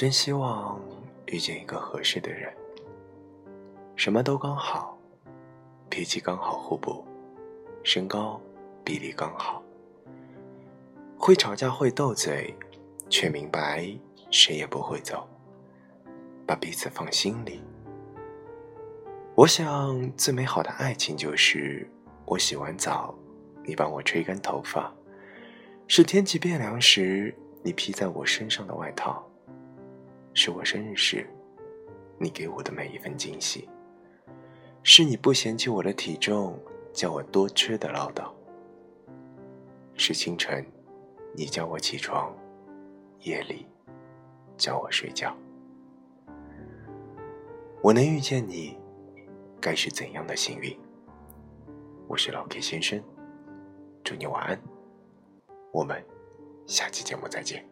真希望遇见一个合适的人，什么都刚好，脾气刚好互补，身高比例刚好，会吵架会斗嘴，却明白谁也不会走，把彼此放心里。我想最美好的爱情就是我洗完澡，你帮我吹干头发，是天气变凉时你披在我身上的外套。是我生日时，你给我的每一份惊喜；是你不嫌弃我的体重，叫我多吃的唠叨；是清晨，你叫我起床，夜里叫我睡觉。我能遇见你，该是怎样的幸运？我是老 K 先生，祝你晚安，我们下期节目再见。